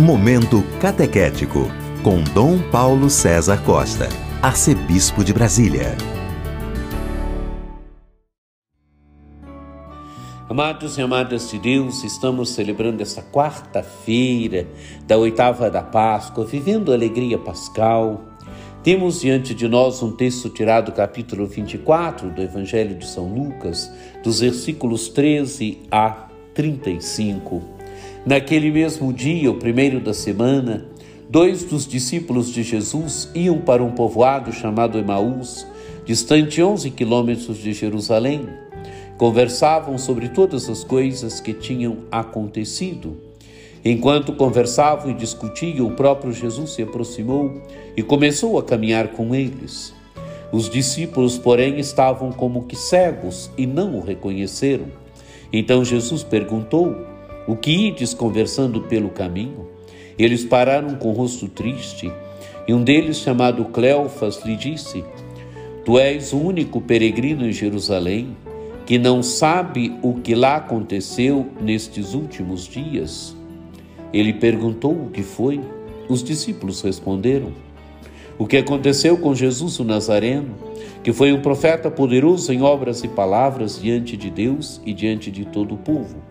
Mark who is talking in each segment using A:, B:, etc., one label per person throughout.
A: Momento Catequético, com Dom Paulo César Costa, Arcebispo de Brasília.
B: Amados e amadas de Deus, estamos celebrando essa quarta-feira da oitava da Páscoa, vivendo a alegria pascal. Temos diante de nós um texto tirado do capítulo 24 do Evangelho de São Lucas, dos versículos 13 a 35. Naquele mesmo dia, o primeiro da semana, dois dos discípulos de Jesus iam para um povoado chamado Emaús, distante 11 quilômetros de Jerusalém. Conversavam sobre todas as coisas que tinham acontecido. Enquanto conversavam e discutiam, o próprio Jesus se aproximou e começou a caminhar com eles. Os discípulos, porém, estavam como que cegos e não o reconheceram. Então Jesus perguntou: o que ides conversando pelo caminho? Eles pararam com o rosto triste, e um deles, chamado Cleofas, lhe disse: Tu és o único peregrino em Jerusalém que não sabe o que lá aconteceu nestes últimos dias. Ele perguntou o que foi. Os discípulos responderam: O que aconteceu com Jesus o Nazareno, que foi um profeta poderoso em obras e palavras diante de Deus e diante de todo o povo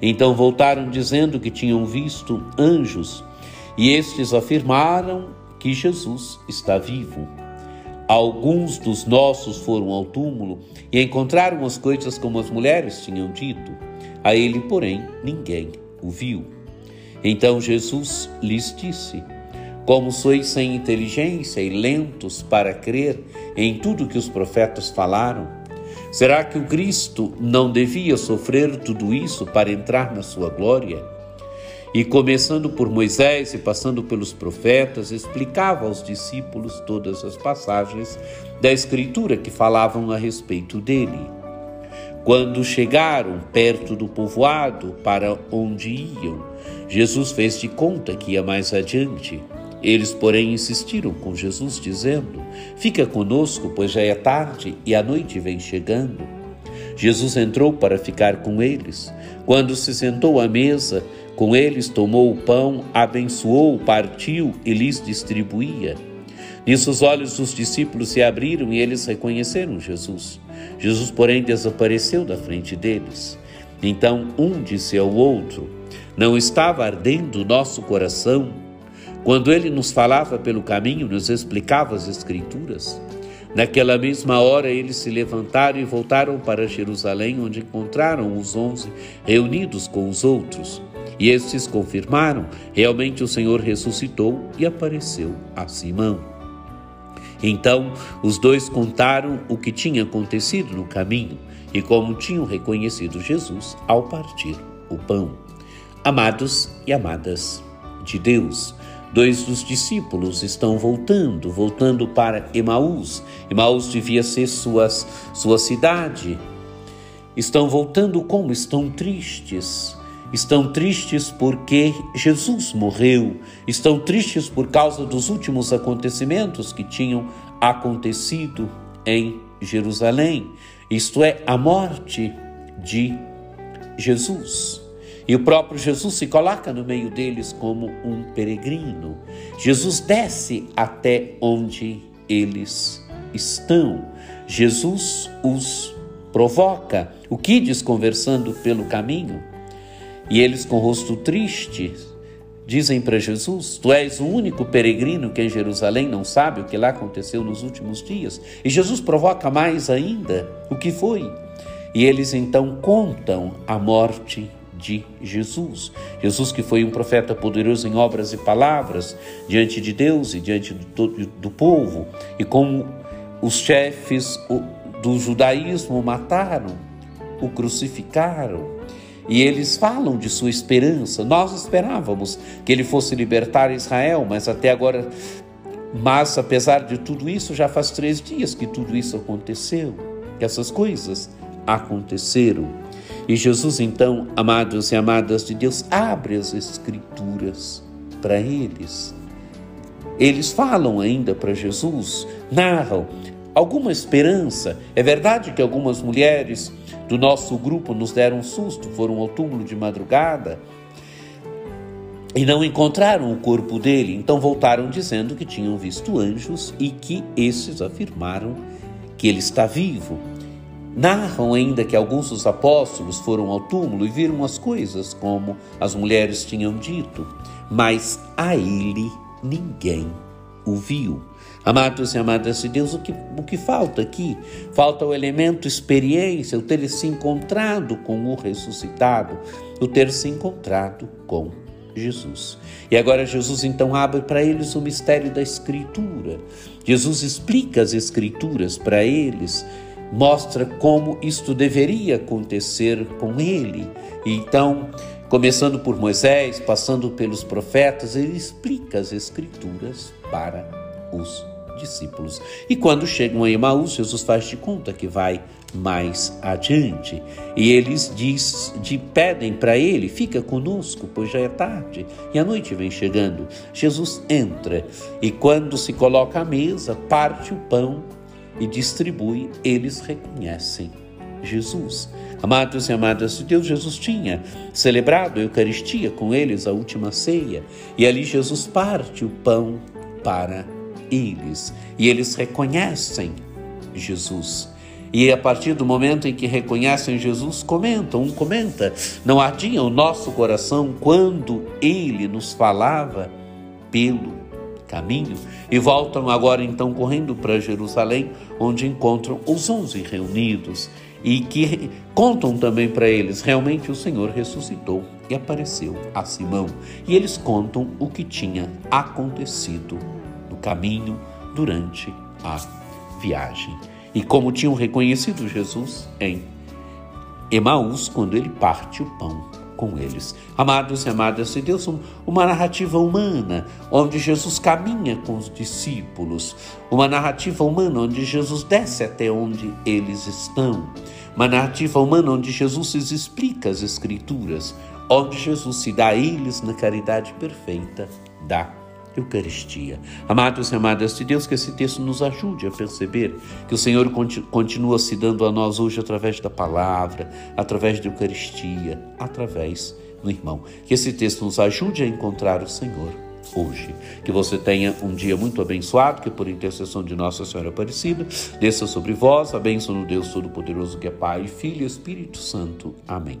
B: Então voltaram dizendo que tinham visto anjos, e estes afirmaram que Jesus está vivo. Alguns dos nossos foram ao túmulo e encontraram as coisas como as mulheres tinham dito. A ele, porém, ninguém o viu. Então Jesus lhes disse: Como sois sem inteligência e lentos para crer em tudo que os profetas falaram, Será que o Cristo não devia sofrer tudo isso para entrar na sua glória? E começando por Moisés e passando pelos profetas, explicava aos discípulos todas as passagens da Escritura que falavam a respeito dele. Quando chegaram perto do povoado para onde iam, Jesus fez de conta que ia mais adiante. Eles, porém, insistiram com Jesus, dizendo: Fica conosco, pois já é tarde e a noite vem chegando. Jesus entrou para ficar com eles. Quando se sentou à mesa, com eles tomou o pão, abençoou, partiu e lhes distribuía. Nisso os olhos dos discípulos se abriram e eles reconheceram Jesus. Jesus, porém, desapareceu da frente deles. Então um disse ao outro: Não estava ardendo o nosso coração quando ele nos falava pelo caminho, nos explicava as Escrituras, naquela mesma hora eles se levantaram e voltaram para Jerusalém, onde encontraram os onze reunidos com os outros. E estes confirmaram: realmente o Senhor ressuscitou e apareceu a Simão. Então os dois contaram o que tinha acontecido no caminho e como tinham reconhecido Jesus ao partir o pão. Amados e amadas de Deus, Dois dos discípulos estão voltando, voltando para Emaús. Emaús devia ser suas, sua cidade. Estão voltando como? Estão tristes. Estão tristes porque Jesus morreu. Estão tristes por causa dos últimos acontecimentos que tinham acontecido em Jerusalém. Isto é, a morte de Jesus. E o próprio Jesus se coloca no meio deles como um peregrino. Jesus desce até onde eles estão. Jesus os provoca. O que diz conversando pelo caminho? E eles, com rosto triste, dizem para Jesus: Tu és o único peregrino que em Jerusalém não sabe o que lá aconteceu nos últimos dias. E Jesus provoca mais ainda: O que foi? E eles então contam a morte de Jesus. Jesus, que foi um profeta poderoso em obras e palavras diante de Deus e diante do, do povo, e como os chefes do judaísmo mataram, o crucificaram. e eles falam de sua esperança. Nós esperávamos que ele fosse libertar Israel, mas até agora. Mas apesar de tudo isso, já faz três dias que tudo isso aconteceu, que essas coisas aconteceram. E Jesus, então, amados e amadas de Deus, abre as Escrituras para eles. Eles falam ainda para Jesus, narram alguma esperança. É verdade que algumas mulheres do nosso grupo nos deram um susto, foram ao túmulo de madrugada e não encontraram o corpo dele, então voltaram dizendo que tinham visto anjos e que esses afirmaram que ele está vivo. Narram ainda que alguns dos apóstolos foram ao túmulo e viram as coisas como as mulheres tinham dito, mas a ele ninguém o viu. Amados e amadas de Deus, o que, o que falta aqui? Falta o elemento experiência, o ter se encontrado com o ressuscitado, o ter se encontrado com Jesus. E agora Jesus então abre para eles o mistério da Escritura. Jesus explica as Escrituras para eles, mostra como isto deveria acontecer com ele. E então, começando por Moisés, passando pelos profetas, ele explica as Escrituras para os discípulos. E quando chegam a Emaús, Jesus faz de conta que vai mais adiante. E eles diz, de, pedem para ele: fica conosco, pois já é tarde e a noite vem chegando. Jesus entra e, quando se coloca à mesa, parte o pão e distribui, eles reconhecem Jesus. Amados e amadas de Deus, Jesus tinha celebrado a Eucaristia com eles, a última ceia, e ali Jesus parte o pão para eles e eles reconhecem Jesus. E a partir do momento em que reconhecem Jesus, comentam, um comenta, não ardia o nosso coração quando ele nos falava pelo caminho e voltam agora então correndo para Jerusalém, onde encontram os onze reunidos e que contam também para eles: realmente o Senhor ressuscitou e apareceu a Simão. E eles contam o que tinha acontecido no caminho durante a viagem. E como tinham reconhecido Jesus em Emaús, quando ele parte o pão com eles. Amados e amadas de Deus, uma narrativa humana, onde Jesus caminha com os discípulos, uma narrativa humana onde Jesus desce até onde eles estão, uma narrativa humana onde Jesus lhes explica as Escrituras, onde Jesus se dá a eles na caridade perfeita da Eucaristia. Amados e amadas de Deus, que esse texto nos ajude a perceber que o Senhor continua se dando a nós hoje através da palavra, através da Eucaristia, através do irmão. Que esse texto nos ajude a encontrar o Senhor hoje. Que você tenha um dia muito abençoado, que por intercessão de Nossa Senhora Aparecida, desça sobre vós a bênção do Deus Todo-Poderoso, que é Pai, Filho e Espírito Santo. Amém.